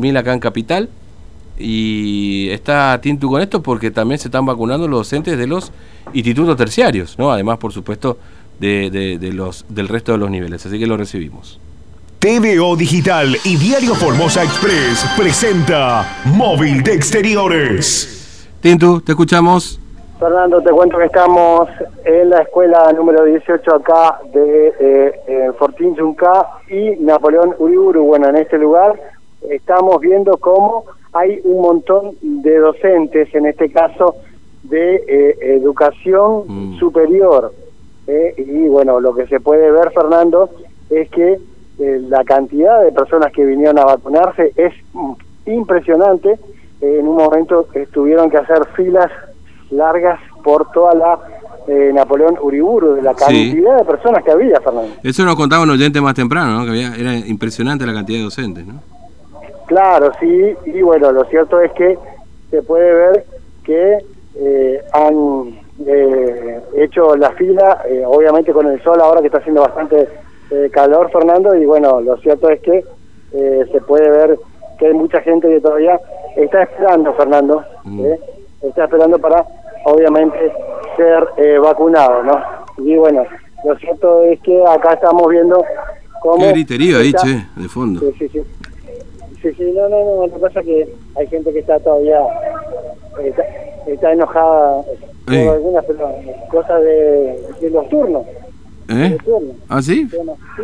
mil acá en Capital. Y está Tintu con esto porque también se están vacunando los docentes de los institutos terciarios, ¿no? Además, por supuesto, de, de- de los, del resto de los niveles. Así que lo recibimos. TVO Digital y Diario Formosa Express presenta Móvil de Exteriores. Tintu, te escuchamos. Fernando, te cuento que estamos en la escuela número 18 acá de eh, eh, Fortín Yunca y Napoleón Uriburu. Bueno, en este lugar estamos viendo cómo hay un montón de docentes, en este caso de eh, educación Mm. superior. eh, y bueno, lo que se puede ver, Fernando, es que eh, la cantidad de personas que vinieron a vacunarse es impresionante. En un momento tuvieron que hacer filas largas por toda la eh, Napoleón Uriburu, de la Sí. cantidad de personas que había, Fernando. Eso nos contaba un oyente más temprano, ¿no? Que había, era impresionante la cantidad de docentes, ¿no? Claro, sí, y bueno, lo cierto es que se puede ver que eh, han eh, hecho la fila, eh, obviamente con el sol ahora que está haciendo bastante eh, calor, Fernando, y bueno, lo cierto es que eh, se puede ver que hay mucha gente que todavía está esperando, Fernando, Mm. está esperando para, obviamente, ser eh, vacunado, ¿no? Y bueno, lo cierto es que acá estamos viendo cómo... Qué griterío ahí, che, de fondo. Sí, sí, sí. Sí, sí, no, no, no, lo que pasa es que hay gente que está todavía, eh, está, está enojada por Ey. algunas pero, cosas de, de los turnos. ¿Eh? de turnos. ¿Ah, sí? Bueno, sí.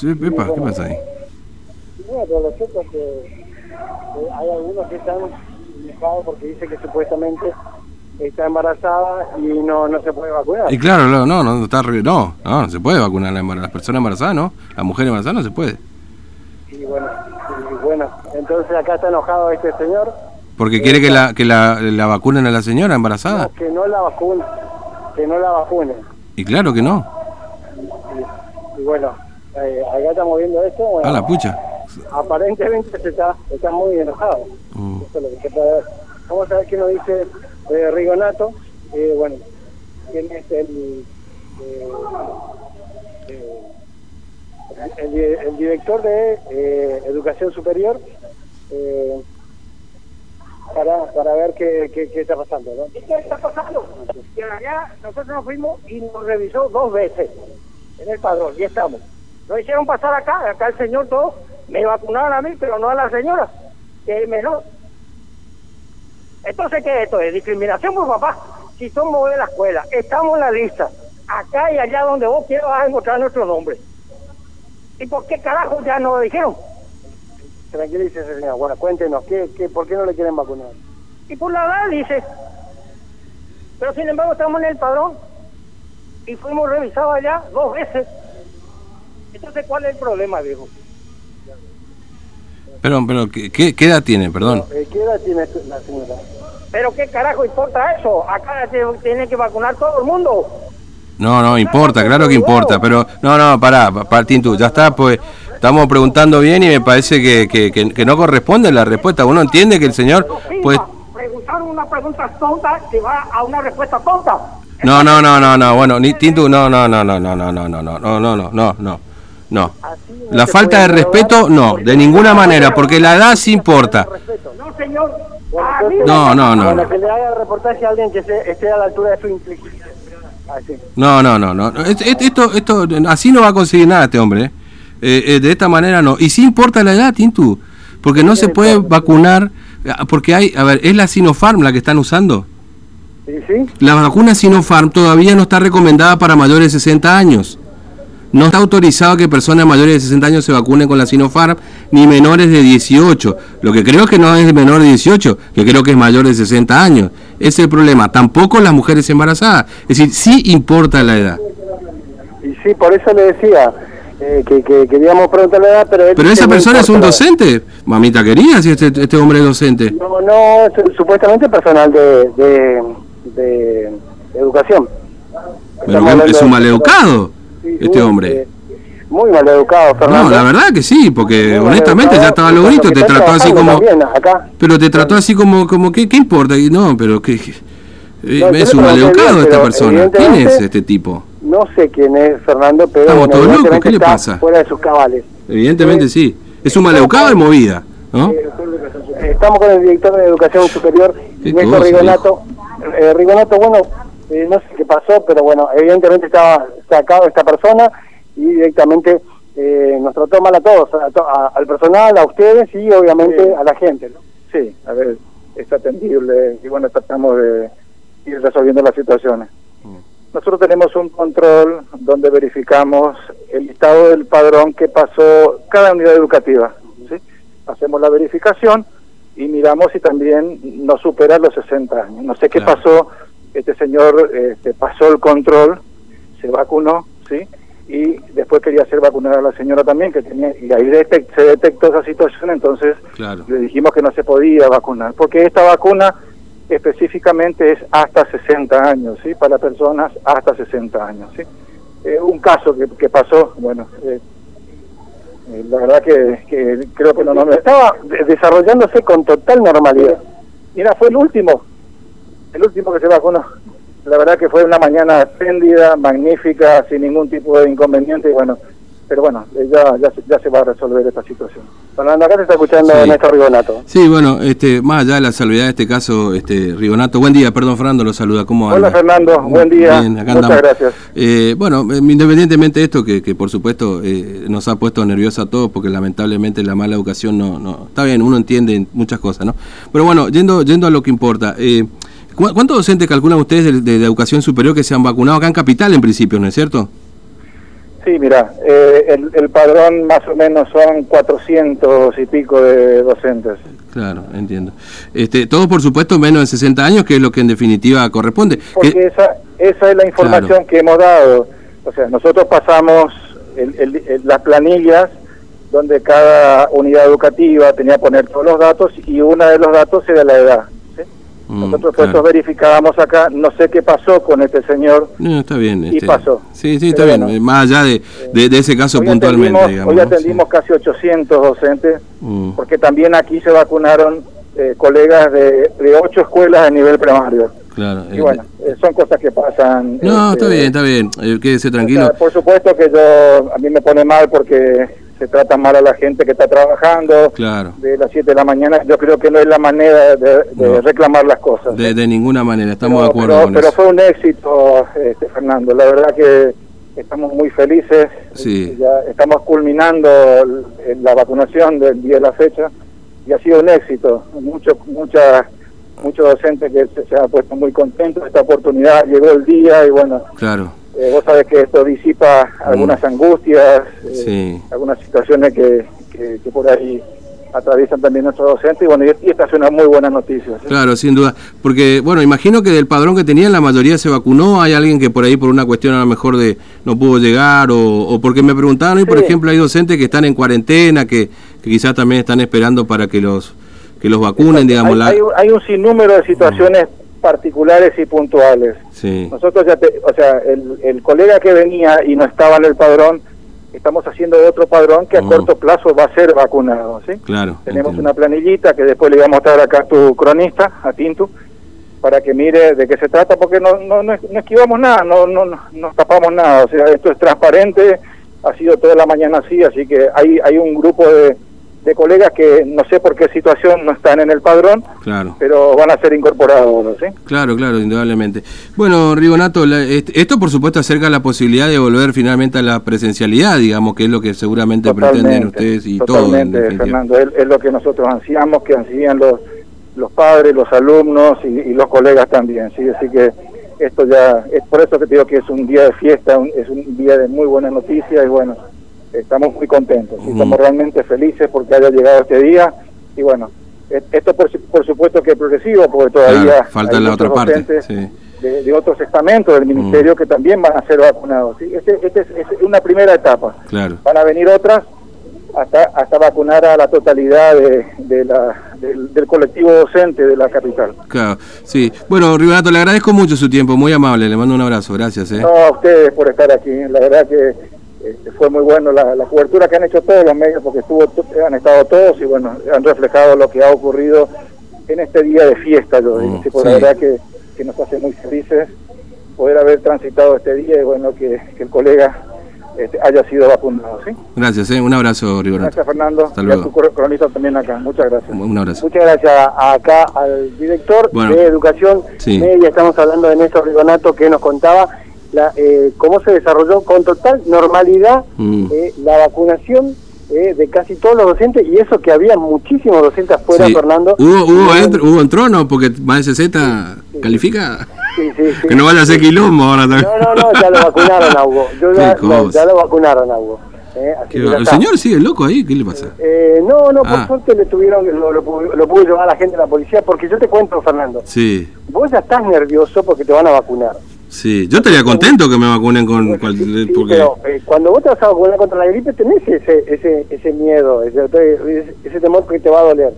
Sí, Pepa, ¿qué pasa ahí? Bueno, pero lo cierto es que eh, hay algunos que están enojados porque dice que supuestamente está embarazada y no, no se puede vacunar. Y claro, no, no, no, está no, no, no se puede vacunar a la las personas embarazadas, ¿no? La mujer embarazada no se puede. Y bueno, y bueno, entonces acá está enojado este señor. Porque quiere que la, que la, la vacunen a la señora embarazada. No, que no la vacunen, que no la vacunen. Y claro que no. Y, y bueno, eh, acá estamos viendo esto. Bueno, A la pucha. aparentemente se está, está muy enojado. Mm. Eso es lo que se puede ver. Vamos a ver qué nos dice eh, Rigonato. Eh, bueno, quién es el, eh, director de eh, Educación Superior. eh, para, para ver qué, qué, está pasando. ¿Qué está pasando? Que allá nosotros nos fuimos y nos revisó dos veces en el padrón y estamos. Nos hicieron pasar acá, acá el señor todo, me vacunaron a mí, pero no a la señora, que es menor. Entonces, ¿qué es esto? ¿Es discriminación por papá? Si somos de la escuela, estamos en la lista, acá y allá donde vos quieras vas a encontrar nuestro nombre. ¿Y por qué carajo ya nos lo dijeron? Tranquilícese, señor. Bueno, cuéntenos, ¿qué, qué, ¿por qué no le quieren vacunar? Y por la edad dice. Pero sin embargo estamos en el padrón y fuimos revisados allá dos veces. Entonces, ¿cuál es el problema, viejo? Pero, pero ¿qué, qué, qué edad tiene? Perdón. Eh, ¿Qué edad tiene la señora? Pero qué carajo importa eso? Acá se tiene que vacunar todo el mundo. No, no, importa, claro que importa, pero no, no, pará, pa- pa- Tintu, ya está, pues estamos preguntando bien y me parece que, que, que- que no corresponde la respuesta. Uno entiende que el señor, pues, Preguntaron una pregunta tonta que va a una respuesta tonta. no, no, no, no, no, bueno, ni Tintu, no, no, no, no, no, no, no, no, no, no, no, no, no, no, no. La falta de respeto, no, de ninguna manera, porque la edad sí importa. No, señor. No, no, no, no. que le haga reportaje a alguien que se- esté a la altura de su inteligencia. Así. No, no, no, no. Es- es- Esto, esto, así no va a conseguir nada este hombre. ¿eh? Eh, eh, de esta manera no. Y sí importa la edad, Tintu. Porque no se puede vacunar. ah, Porque hay, a ver, es la Sinopharm la que están usando. ¿Sí, sí? La vacuna Sinopharm todavía no está recomendada para mayores de 60 años. No está autorizado que personas mayores de 60 años se vacunen con la Sinopharm, ni menores de 18. Lo que creo que no es menor de 18, que creo que es mayor de 60 años. Ese es el problema. Tampoco las mujeres embarazadas. Es decir, sí importa la edad. Y sí, por eso le decía eh, que, que queríamos preguntarle la edad, pero... él Pero esa persona es un docente. Mamita querida, si este, este hombre es docente. No, no, es supuestamente personal de, de, de educación. Pero Estamos que es un maleducado, este hombre. eh, muy maleducado, Fernando. No, la verdad que sí, porque Muy honestamente ya estaba y logrito, cuando te trató así como... acá. Pero te trató así como, como ¿qué, qué importa? Y no, pero que... eh, No, es un maleducado esta persona. ¿Quién es este tipo? No sé quién es Fernando, pero Estamos todos locos, ¿qué le pasa? fuera de sus cabales. Evidentemente Eh, sí. Es un maleducado de movida. ¿no? Estamos con el director de Educación Superior, ¿Qué Néstor Rigonato. Eh, Rigonato, bueno, eh, no sé qué pasó, pero bueno, evidentemente estaba sacado esta persona y directamente eh, nos trató mal a todos, a to- a- al personal, a ustedes y obviamente Sí. a la gente. ¿no? Sí, a ver, es atendible y bueno, tratamos de ir resolviendo las situaciones. Nosotros tenemos un control donde verificamos el estado del padrón que pasó cada unidad educativa. ¿sí? Hacemos la verificación y miramos si también no supera los 60 años. No sé qué Claro. pasó, este señor este, pasó el control, se vacunó, ¿sí? Y después quería hacer vacunar a la señora también, que tenía, y ahí detec- se detectó esa situación, entonces Claro. le dijimos que no se podía vacunar, porque esta vacuna específicamente es hasta 60 años, ¿sí? Para personas hasta 60 años, ¿sí? Eh, un caso que, que pasó, bueno, eh, eh, la verdad que, que creo que no, no, Estaba de- desarrollándose con total normalidad. Mira, fue el último, el último que se vacunó. La verdad que fue una mañana espléndida, magnífica, sin ningún tipo de inconveniente, y bueno, pero bueno, eh, ya, ya, se- ya se va a resolver esta situación. Fernando, acá te está escuchando Sí. Néstor Rigonato. Sí, bueno, este, más allá de la salvedad de este caso, este, Rigonato, buen día, perdón, Fernando lo saluda, ¿cómo Hola, anda? Fernando, buen día. Bien, acá Muchas andamos. gracias. Eh, bueno, eh, independientemente de esto, que, que por supuesto eh, nos ha puesto nerviosos a todos, porque lamentablemente la mala educación no, no, está bien, uno entiende muchas cosas, ¿no? Pero bueno, yendo, yendo a lo que importa, eh, ¿cu- ¿cuántos docentes calculan ustedes de, de- de educación superior que se han vacunado acá en Capital en principio, ¿no es cierto? Sí, mira, eh, el, el padrón más o menos son 400 y pico de docentes. Claro, entiendo. Este, todos por supuesto menos de 60 años, que es lo que en definitiva corresponde. Porque Que- esa, esa es la información Claro. que hemos dado. O sea, nosotros pasamos el- el- el- las planillas donde cada unidad educativa tenía que poner todos los datos y uno de los datos era la edad. Mm, Nosotros claro. pues verificábamos acá, no sé qué pasó con este señor. No, está bien. Y este, pasó. Sí, sí, está Pero bien. bueno. más allá de, de, de ese caso Hoy puntualmente, atendimos, digamos. hoy atendimos Sí. casi 800 docentes Mm, porque también aquí se vacunaron eh, colegas de, de ocho escuelas a nivel primario. claro. Y eh, bueno, eh, son cosas que pasan. no, este, está bien, está bien. quédese tranquilo. por supuesto que yo, a mí me pone mal porque se trata mal a la gente que está trabajando Claro. de las 7 de la mañana. Yo creo que no es la manera de, de No. reclamar las cosas. De, de ninguna manera, estamos de acuerdo pero- con pero eso. fue un éxito, este, Fernando. La verdad que estamos muy felices. Sí. Ya estamos culminando la vacunación del día de la fecha y ha sido un éxito. Mucho, mucha, muchos docentes que se, se han puesto muy contentos de esta oportunidad. Llegó el día y bueno, Claro. Eh, vos sabés que esto disipa algunas angustias, eh, Mm. Sí. algunas situaciones que, que, que por ahí atraviesan también nuestros docentes y bueno, y, y esta es una muy buena noticia. ¿sí? Claro, sin duda. Porque, bueno, imagino que del padrón que tenían la mayoría se vacunó. Hay alguien que por ahí, por una cuestión a lo mejor de no pudo llegar, o, o porque me preguntaban hoy, por ejemplo, hay docentes que están en cuarentena, que, que quizás también están esperando para que los que los vacunen, digamos. hay, la- hay un- hay un sinnúmero de situaciones particulares y puntuales. Sí, Nosotros ya, te- o sea, el, el colega que venía y no estaba en el padrón, estamos haciendo otro padrón que a Oh. corto plazo va a ser vacunado, ¿sí? claro. Tenemos entiendo. una planillita que después le voy a mostrar acá a tu cronista, a Tintu, para que mire de qué se trata, porque no, no, no, no esquivamos nada, no, no, no, no tapamos nada, o sea, esto es transparente, ha sido toda la mañana así, así que hay, hay un grupo de, de colegas que no sé por qué situación no están en el padrón, Claro. pero van a ser incorporados, ¿sí? Claro, claro, indudablemente. Bueno, Rigonato, la- est- esto por supuesto acerca la posibilidad de volver finalmente a la presencialidad, digamos, que es lo que seguramente pretenden ustedes y todo. en totalmente, definitiva. Fernando, es, es lo que nosotros ansiamos, que ansían los, los padres, los alumnos y, y los colegas también, ¿sí? Así que esto ya, es por eso que te digo que es un día de fiesta, un- es un día de muy buenas noticias y bueno, estamos muy contentos, estamos realmente felices porque haya llegado este día y bueno, e- esto por, por supuesto que es progresivo porque todavía Claro, falta hay la otra parte. Sí. de, de otros estamentos del ministerio que también van a ser vacunados. ¿sí? Este, este es, es una primera etapa. Claro. Van a venir otras hasta hasta vacunar a la totalidad de, de la, del, del colectivo docente de la capital. Claro, sí. Bueno, Rigonato, le agradezco mucho su tiempo, muy amable, le mando un abrazo, gracias. ¿eh? No a ustedes por estar aquí. La verdad que este, fue muy bueno la, la cobertura que han hecho todos los medios porque estuvo han estado todos y bueno, han reflejado lo que ha ocurrido en este día de fiesta. Yo digo. Mm, Sí. La verdad que, que nos hace muy felices poder haber transitado este día y bueno, que, que el colega este, haya sido vacunado. ¿sí? Gracias, ¿eh? un abrazo, Rigonato. Gracias, Fernando. Hasta y a luego. tu cor- cronista también acá. Muchas gracias. Un abrazo. Muchas gracias acá al director Bueno. de Educación Sí. Media. Estamos hablando de Néstor Rigonato que nos contaba la, eh, cómo se desarrolló con total normalidad Mm. eh, la vacunación eh, de casi todos los docentes y eso que había muchísimos docentes afuera, Sí. Fernando. ¿Hubo, hubo, entro- hubo entró, no? Porque más de 60 califica. sí, sí, sí. Que no vaya a ser quilombo ahora también. No, no, no, ya lo vacunaron a Hugo. Yo ya, lo- cosa. ya lo vacunaron a Hugo. eh, así el está. señor sigue loco ahí, ¿qué le pasa? Eh, no, no, por Ah. suerte le tuvieron, lo, lo, lo pudo llevar a la gente a la policía, porque yo te cuento, Fernando, Sí, vos ya estás nervioso porque te van a vacunar. Sí. Yo estaría contento que me vacunen con... cual- Sí, sí, porque... pero eh, cuando vos te vas a vacunar contra la gripe tenés ese, ese, ese miedo, ese, ese, temor que te va a doler.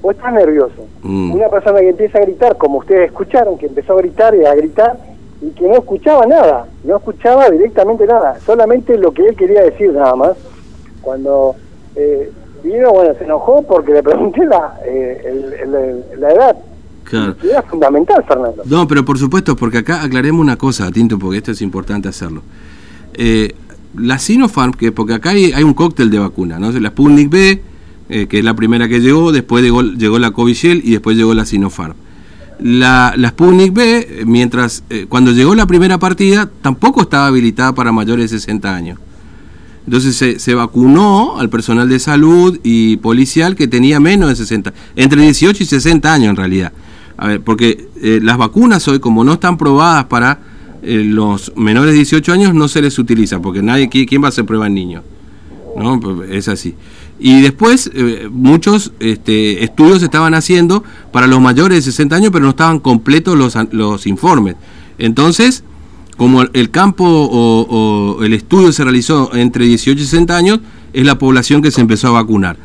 Vos estás nervioso. Mm. Una persona que empieza a gritar, como ustedes escucharon, que empezó a gritar y a gritar, y que no escuchaba nada, no escuchaba directamente nada, solamente lo que él quería decir nada más. Cuando eh, vino, bueno, se enojó porque le pregunté la, eh, el- el- la edad. Claro. Era fundamental, Fernando. No, pero por supuesto, porque acá aclaremos una cosa, Tinto, porque esto es importante hacerlo. Eh, la Sinopharm, que porque acá hay, hay un cóctel de vacuna, ¿no? La Sputnik B, eh, que es la primera que llegó, después llegó, llegó la Covishield y después llegó la Sinopharm. La, la Sputnik B, eh, mientras eh, cuando llegó la primera partida, tampoco estaba habilitada para mayores de 60 años. Entonces se, se vacunó al personal de salud y policial que tenía menos de 60, entre 18 y 60 años en realidad. A ver, porque eh, las vacunas hoy, como no están probadas para eh, los menores de 18 años, no se les utiliza, porque nadie, ¿qui- ¿quién va a hacer prueba en niños? ¿no? Es así. Y después eh, muchos este, estudios estaban haciendo para los mayores de 60 años, pero no estaban completos los, los informes. Entonces, como el campo o el estudio se realizó entre 18 y 60 años, es la población que se empezó a vacunar.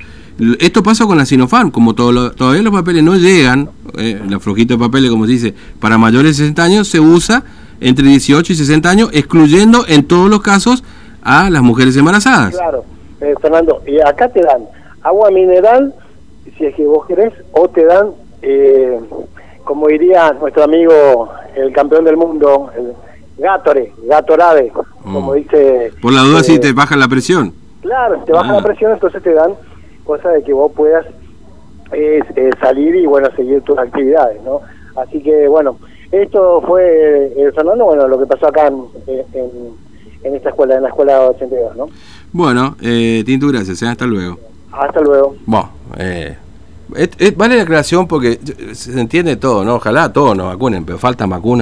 Esto pasa con la Sinopharm, como todo lo- todavía los papeles no llegan, eh, la flojita de papeles, como se dice, para mayores de 60 años, se usa entre 18 y 60 años, excluyendo en todos los casos a las mujeres embarazadas. Claro, eh, Fernando, y acá te dan agua mineral, si es que vos querés, o te dan, eh, como diría nuestro amigo, el campeón del mundo, el Gatore, Gatorade, como Mm. dice... Por la duda, eh, si te baja la presión. Claro, te baja Ah. la presión, entonces te dan cosa de que vos puedas eh, salir y, bueno, seguir tus actividades, ¿no? Así que, bueno, esto fue, eh, Fernando, bueno, lo que pasó acá en, en, en esta escuela, en la escuela 82, ¿no? Bueno, eh, Tintu, gracias. eh, hasta luego. Hasta luego. Bueno, eh, vale la aclaración porque se entiende todo, ¿no? Ojalá todos nos vacunen, pero faltan vacunas.